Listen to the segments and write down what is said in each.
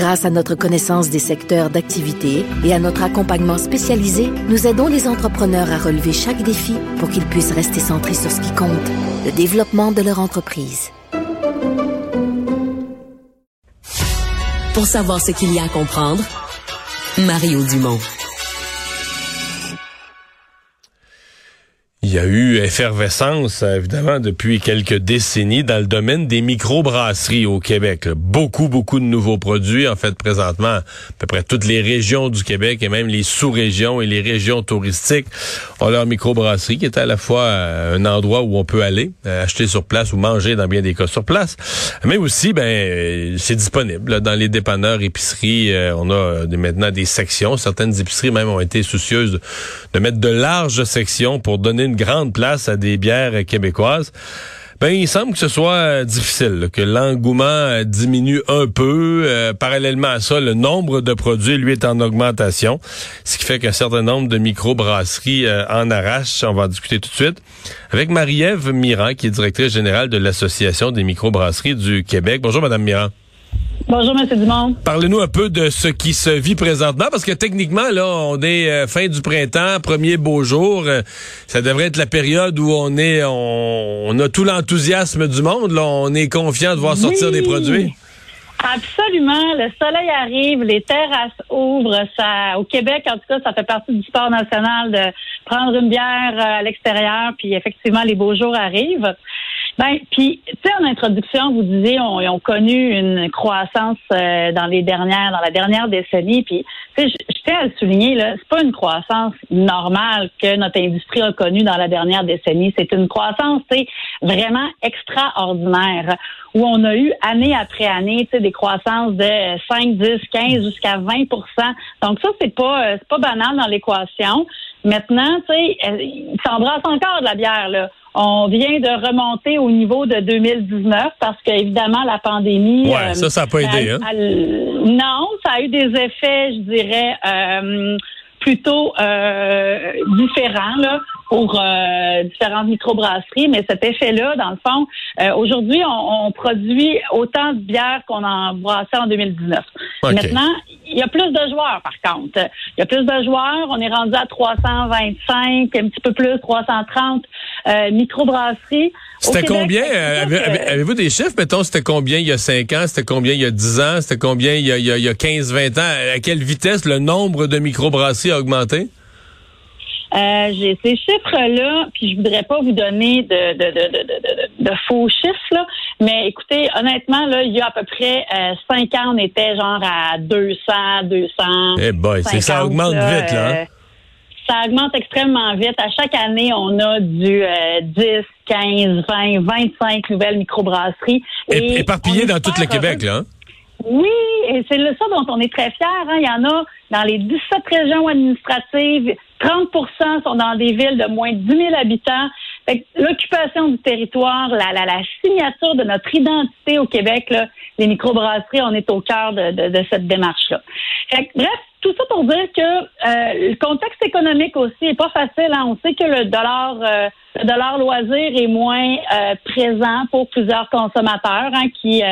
Grâce à notre connaissance des secteurs d'activité et à notre accompagnement spécialisé, nous aidons les entrepreneurs à relever chaque défi pour qu'ils puissent rester centrés sur ce qui compte, le développement de leur entreprise. Pour savoir ce qu'il y a à comprendre, Mario Dumont. Il y a eu effervescence, évidemment, depuis quelques décennies dans le domaine des microbrasseries au Québec. Beaucoup, beaucoup de nouveaux produits. En fait, présentement, à peu près toutes les régions du Québec et même les sous-régions et les régions touristiques ont leur microbrasserie qui est à la fois euh, un endroit où on peut aller, euh, acheter sur place ou manger dans bien des cas sur place. Mais aussi, ben, euh, c'est disponible dans les dépanneurs, épiceries. On a maintenant des sections. Certaines épiceries même ont été soucieuses de mettre de larges sections pour donner une grande place à des bières québécoises. Ben, il semble que ce soit euh, difficile, que l'engouement euh, diminue un peu. Euh, parallèlement à ça, le nombre de produits, lui, est en augmentation, ce qui fait qu'un certain nombre de microbrasseries en arrachent. On va en discuter tout de suite avec Marie-Ève Mirand, qui est directrice générale de l'Association des microbrasseries du Québec. Bonjour, Madame Mirand. Bonjour, M. Dumont. Parlez-nous un peu de ce qui se vit présentement, parce que techniquement, là, on est euh, fin du printemps, premier beau jour. Euh, ça devrait être la période où on est, on, a tout l'enthousiasme du monde. Là, on est confiant de voir sortir des produits. Absolument. Le soleil arrive, les terrasses ouvrent. Ça, au Québec, en tout cas, ça fait partie du sport national de prendre une bière euh, à l'extérieur. Puis effectivement, les beaux jours arrivent. Ben, puis, tu sais, en introduction, vous disiez, on, ont connu une croissance euh, dans les dernières, dans la dernière décennie. Puis, tu sais, je tiens à le souligner, là, c'est pas une croissance normale que notre industrie a connue dans la dernière décennie. C'est une croissance, tu sais, vraiment extraordinaire, où on a eu année après année, tu sais, des croissances de 5, 10, 15 jusqu'à 20% Donc ça, c'est pas, euh, c'est pas banal dans l'équation. Maintenant, tu sais, euh, il s'embrasse encore de la bière, là. On vient de remonter au niveau de 2019 parce qu'évidemment, la pandémie. Ouais, ça, ça n'a pas aidé. Hein? non, ça a eu des effets, je dirais, euh, plutôt euh, différents là, pour euh, différentes microbrasseries, mais cet effet-là, dans le fond, euh, aujourd'hui, on, produit autant de bières qu'on en brassait en 2019. Maintenant, il y a plus de joueurs, par contre. Il y a plus de joueurs. On est rendu à 325, un petit peu plus, 330 euh, microbrasseries. C'était combien? Euh, avez-vous des chiffres? Mettons, c'était combien il y a 5 ans? C'était combien il y a 10 ans? C'était combien il y a, il y a 15-20 ans? À quelle vitesse le nombre de microbrasseries a augmenté? Euh, j'ai ces chiffres-là, puis je voudrais pas vous donner de, de, de, de, faux chiffres, là, mais écoutez, honnêtement, là, il y a à peu près euh, cinq ans, on était genre à 200, 200. Eh boy, c'est ça augmente vite, là. Hein? Euh, ça augmente extrêmement vite. À chaque année, on a du 10, 15, 20, 25 nouvelles microbrasseries. Et, éparpillées dans tout le Québec, là. Hein? Oui, et c'est ça dont on est très fiers. Hein. Il y en a dans les 17 régions administratives. 30% sont dans des villes de moins de 10 000 habitants. L'occupation du territoire, la, la, la, signature de notre identité au Québec, là, les microbrasseries, on est au cœur de, de, de cette démarche-là. Bref, tout ça pour dire que euh, le contexte économique aussi est pas facile. Hein. On sait que le dollar, euh, le dollar loisir est moins euh, présent pour plusieurs consommateurs hein, qui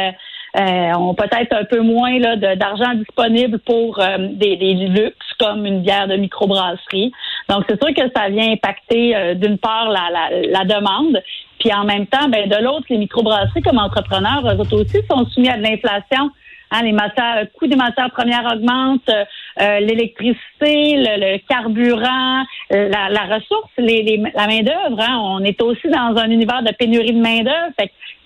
euh, ont peut-être un peu moins d'argent disponible pour euh, des, des, luxes comme une bière de microbrasserie. Donc, c'est sûr que ça vient impacter euh, d'une part la, la, la, demande, puis en même temps, ben, de l'autre, les microbrasseries comme entrepreneurs, eux aussi sont soumis à de l'inflation. Hein, les matières, le coût des matières premières augmente, l'électricité, le, carburant, la, la, ressource, les, les, la main d'œuvre. Hein, on est aussi dans un univers de pénurie de main d'œuvre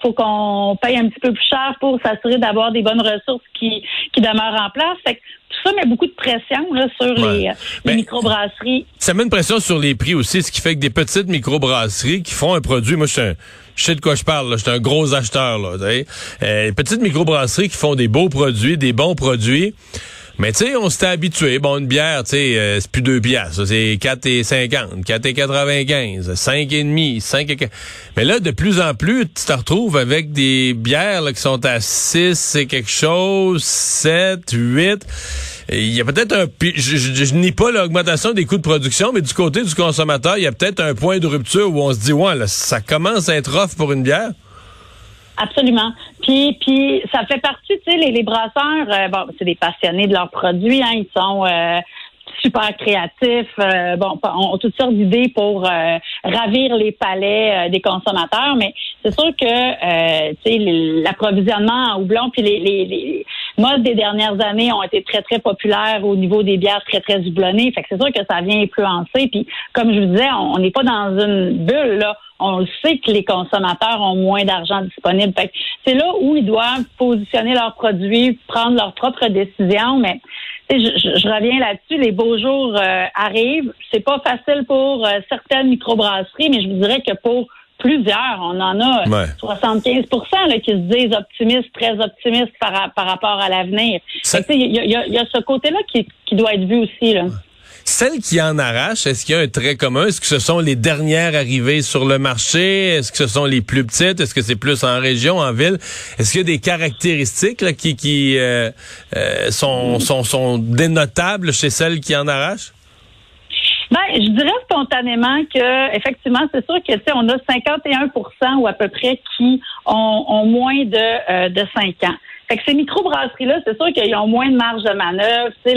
faut qu'on paye un petit peu plus cher pour s'assurer d'avoir des bonnes ressources qui, qui demeurent en place. Fait que ça met beaucoup de pression là, sur les, les microbrasseries. Ça met une pression sur les prix aussi, ce qui fait que des petites microbrasseries qui font un produit, moi je suis je sais de quoi je parle, je suis un gros acheteur. Là, euh, petites microbrasseries qui font des beaux produits, des bons produits Mais tu sais, on s'était habitué. Bon, une bière, tu sais, euh, c'est plus deux piastres. C'est 4 et 50, 4 et 95, 5 et demi, 5 et... Mais là, de plus en plus, tu te retrouves avec des bières qui sont à 6 et quelque chose, 7, 8. Il y a peut-être un... Je, je, je pas l'augmentation des coûts de production, mais du côté du consommateur, il y a peut-être un point de rupture où on se dit, ouais, là, ça commence à être off pour une bière. Absolument. Puis, puis ça fait partie, tu sais, les, les brasseurs, euh, bon, c'est des passionnés de leurs produits, hein, ils sont euh, super créatifs, euh, bon, ont toutes sortes d'idées pour ravir les palais des consommateurs, mais c'est sûr que, tu sais, l'approvisionnement en houblon, puis les modes des dernières années ont été très, très populaires au niveau des bières très, très houblonnées. Fait que c'est sûr que ça vient influencer. Puis, comme je vous disais, on n'est pas dans une bulle, là on sait que les consommateurs ont moins d'argent disponible. c'est là où ils doivent positionner leurs produits, prendre leurs propres décisions. Mais je, reviens là-dessus. Les beaux jours euh, arrivent. C'est pas facile pour euh, certaines microbrasseries, mais je vous dirais que pour plusieurs, on en a 75 là, qui se disent optimistes, très optimistes par, rapport à l'avenir. Il y, a, ce côté-là qui, doit être vu aussi. Là. Celles qui en arrachent, est-ce qu'il y a un trait commun? Est-ce que ce sont les dernières arrivées sur le marché? Est-ce que ce sont les plus petites? Est-ce que c'est plus en région, en ville? Est-ce qu'il y a des caractéristiques qui, euh, euh, sont, dénotables chez celles qui en arrachent? Ben, je dirais spontanément que effectivement, c'est sûr que on a 51% ou à peu près qui ont, moins de, euh, de 5 ans. Fait que ces microbrasseries-là, c'est sûr qu'ils ont moins de marge de manœuvre. Tu sais,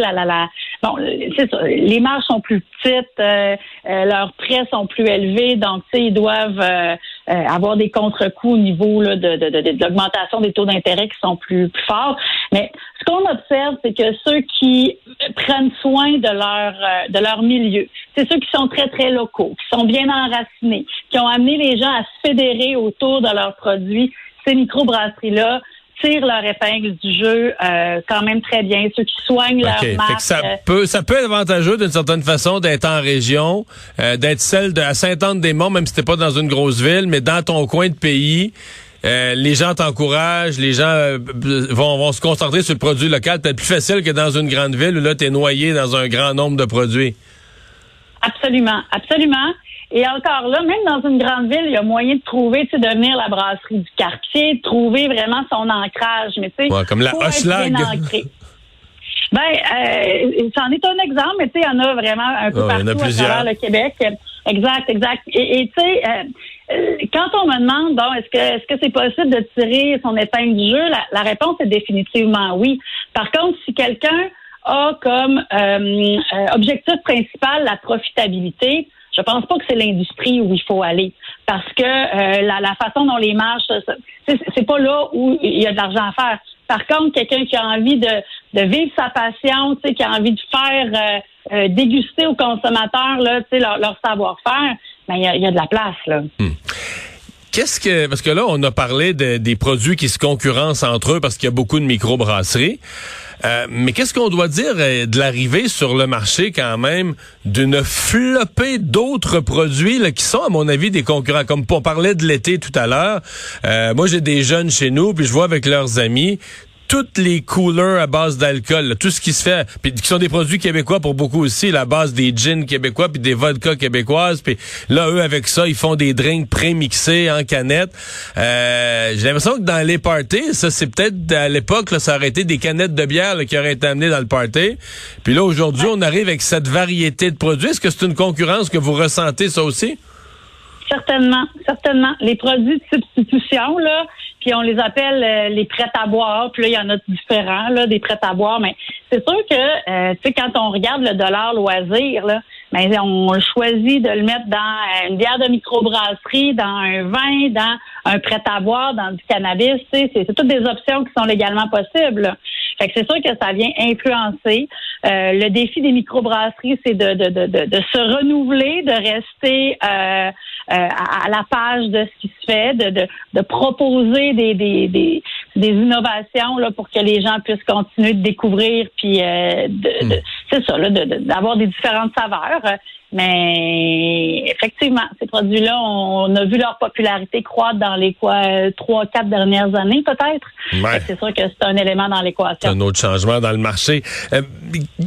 bon, ça, les marges sont plus petites, euh, euh, leurs prêts sont plus élevés, donc ils doivent euh, avoir des contre-coups au niveau là, de, l'augmentation des taux d'intérêt qui sont plus, plus forts. Mais ce qu'on observe, c'est que ceux qui prennent soin de leur de leur milieu, c'est ceux qui sont très très locaux, qui sont bien enracinés, qui ont amené les gens à se fédérer autour de leurs produits. Ces microbrasseries-là tirent leur épingle du jeu euh, quand même très bien. Ceux qui soignent leur marque. Ça euh, peut, ça peut être avantageux d'une certaine façon d'être en région, euh, d'être celle de à Sainte-Anne-des-Monts, même si t'es pas dans une grosse ville, mais dans ton coin de pays. les gens t'encouragent, les gens vont, vont se concentrer sur le produit local. Peut-être plus facile que dans une grande ville où là, tu es noyé dans un grand nombre de produits. Absolument, absolument. Et encore là, même dans une grande ville, il y a moyen de trouver, tu sais, de venir la brasserie du quartier, de trouver vraiment son ancrage. Mais tu sais, comme la. Ben, euh, c'en est un exemple, mais tu sais, il y en a vraiment un peu partout à travers le Québec. Exact, exact. Et tu sais, euh, euh, quand on me demande, bon, est-ce que est-ce que c'est possible de tirer son épingle du jeu, la, la, réponse est définitivement oui. Par contre, si quelqu'un a comme euh, objectif principal la profitabilité, je pense pas que c'est l'industrie où il faut aller parce que euh, la, façon dont les marges, c'est pas là où il y a de l'argent à faire. Par contre, quelqu'un qui a envie de, de vivre sa passion, qui a envie de faire euh, euh, déguster aux consommateurs là, leur, leur savoir-faire, ben il y a, y a, de la place là. Hmm. Qu'est-ce que parce que là on a parlé de, des produits qui se concurrencent entre eux parce qu'il y a beaucoup de microbrasseries. Euh, mais qu'est-ce qu'on doit dire euh, de l'arrivée sur le marché quand même d'une flopée d'autres produits là, qui sont à mon avis des concurrents? Comme on parlait de l'été tout à l'heure, euh, moi j'ai des jeunes chez nous puis je vois avec leurs amis toutes les couleurs à base d'alcool, tout ce qui se fait, puis qui sont des produits québécois pour beaucoup aussi, la base des gins québécois puis des vodkas québécoises, puis là eux avec ça ils font des drinks pré-mixés en canette. Euh, J'ai l'impression que dans les parties, ça c'est peut-être à l'époque ça aurait été des canettes de bière qui auraient été amenées dans le party. Puis là aujourd'hui on arrive avec cette variété de produits. Est-ce que c'est une concurrence que vous ressentez ça aussi? Certainement, certainement. Les produits de substitution, là, puis on les appelle euh, les prêts à boire. Puis là, il y en a différents, là, des prêts à boire. Mais c'est sûr que, euh, tu sais, quand on regarde le dollar loisir, là, ben, on choisit de le mettre dans une bière de microbrasserie, dans un vin, dans un prêt à boire, dans du cannabis. C'est, toutes des options qui sont légalement possibles. Fait que c'est sûr que ça vient influencer. Euh, le défi des microbrasseries, c'est de, de, de, de, se renouveler, de rester euh, à, la page de ce qui se fait, de, de, de proposer des, des, des, des innovations là, pour que les gens puissent continuer de découvrir, puis de, hmm. c'est ça, d'avoir des différentes saveurs. Mais effectivement, ces produits-là, on a vu leur popularité croître dans les quoi trois, quatre dernières années, peut-être. C'est sûr que c'est un élément dans l'équation. Un autre changement dans le marché. Euh,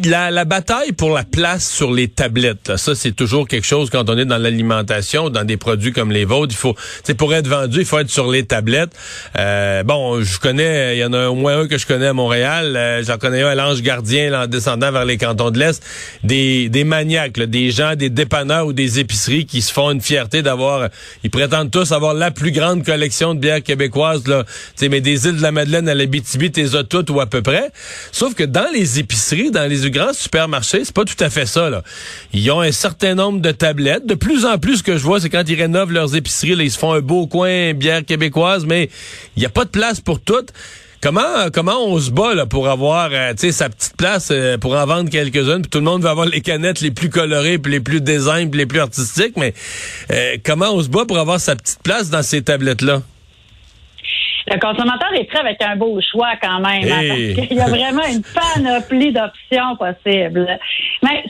la, la, bataille pour la place sur les tablettes, ça c'est toujours quelque chose quand on est dans l'alimentation, dans des produits comme les vôtres. Il faut, c'est pour être vendu, il faut être sur les tablettes. Euh, bon, je connais, il y en a au moins un que je connais à Montréal. Euh, j'en connais un à l'Ange Gardien, en descendant vers les cantons de l'Est. Des, des maniaques, des gens des dépanneurs ou des épiceries qui se font une fierté d'avoir, ils prétendent tous avoir la plus grande collection de bières québécoises, là. mais des îles de la Madeleine à l'Abitibi, t'es as toutes ou à peu près. Sauf que dans les épiceries, dans les grands supermarchés, c'est pas tout à fait ça, là. Ils ont un certain nombre de tablettes. De plus en plus, ce que je vois, c'est quand ils rénovent leurs épiceries, là, ils se font un beau coin bière québécoise, mais il n'y a pas de place pour toutes. Comment comment on se bat là, pour avoir euh, sa petite place euh, pour en vendre quelques-unes? Puis tout le monde veut avoir les canettes les plus colorées puis les plus design les plus artistiques mais euh, comment on se bat pour avoir sa petite place dans ces tablettes là le consommateur est prêt avec un beau choix quand même. Hein, parce qu'il y a vraiment une panoplie d'options possibles. Mais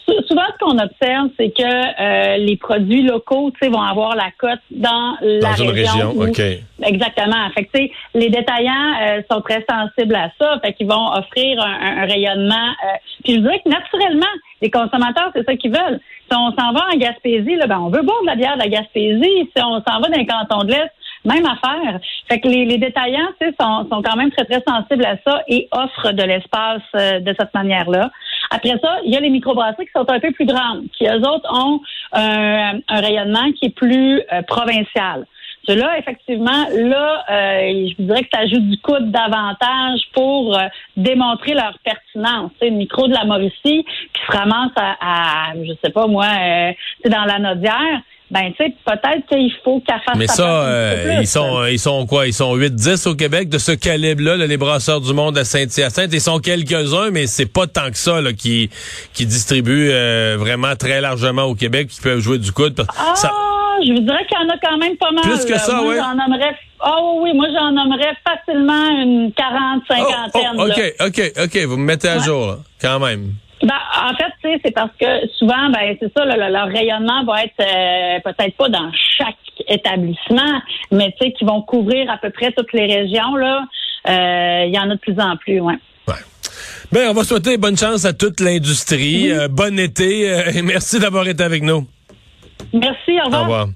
qu'on observe, c'est que euh, les produits locaux vont avoir la cote dans la dans région. Une région, Exactement. Fait que, les détaillants euh, sont très sensibles à ça. Fait qu'ils vont offrir un, rayonnement. Euh, puis je dirais que naturellement, les consommateurs, c'est ça qu'ils veulent. Si on s'en va en Gaspésie, là, ben, on veut boire de la bière de la Gaspésie. Si on s'en va dans les cantons de l'Est, même affaire. Fait que les, les détaillants sont, sont quand même très, très sensibles à ça et offrent de l'espace euh, de cette manière-là. Après ça, il y a les microbrasseries qui sont un peu plus grandes, qui eux autres ont euh, un rayonnement qui est plus euh, provincial. Ceux-là, effectivement, là, je vous dirais que ça ajoute du coup davantage pour démontrer leur pertinence. C'est le micro de la Mauricie qui se ramasse à, à je sais pas moi, c'est dans la Nodière ben tu sais peut-être qu'il faut qu'elle fasse Mais ça euh, ils sont ils sont quoi? Ils sont 8 10 au Québec de ce calibre là, les brasseurs du monde à Saint-Hyacinthe ils sont quelques-uns mais c'est pas tant que ça là qui qui distribuent euh, vraiment très largement au Québec qui peuvent jouer du coude ah, je vous dirais qu'il y en a quand même pas mal. Plus que ça, oui. J'en nommerais Oh oui, moi j'en nommerais facilement une 40 cinquantaine. OK, OK, OK, vous me mettez à jour là, quand même. Ben, en fait, c'est parce que souvent, ben, c'est ça, leur rayonnement va être euh, peut-être pas dans chaque établissement, mais tu sais, qui vont couvrir à peu près toutes les régions. Là, euh, il y en a de plus en plus, ouais. ouais. Ben, on va souhaiter bonne chance à toute l'industrie. Euh, bon été et merci d'avoir été avec nous. Merci, au revoir. Au revoir.